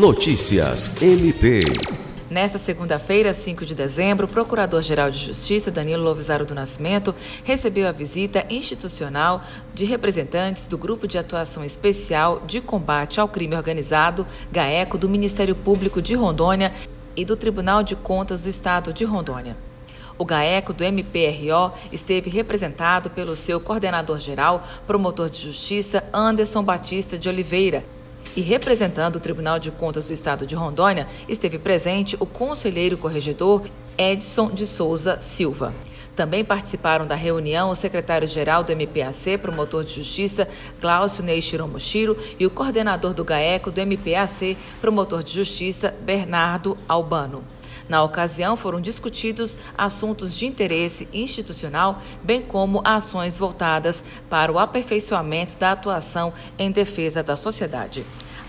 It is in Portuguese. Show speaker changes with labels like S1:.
S1: Notícias MP.
S2: Nesta segunda-feira, 5 de dezembro, o Procurador-Geral de Justiça, Danilo Lovisaro do Nascimento, recebeu a visita institucional de representantes do Grupo de Atuação Especial de Combate ao Crime Organizado, GAECO, do Ministério Público de Rondônia e do Tribunal de Contas do Estado de Rondônia. O GAECO do MPRO esteve representado pelo seu coordenador-geral, promotor de justiça Anderson Batista de Oliveira. E representando o Tribunal de Contas do Estado de Rondônia, esteve presente o conselheiro corregedor Edson de Souza Silva. Também participaram da reunião o secretário-geral do MPAC, promotor de justiça, Glaucio Ney Shiromoshiro, e o coordenador do GAECO do MPAC, promotor de justiça, Bernardo Albano. Na ocasião, foram discutidos assuntos de interesse institucional, bem como ações voltadas para o aperfeiçoamento da atuação em defesa da sociedade.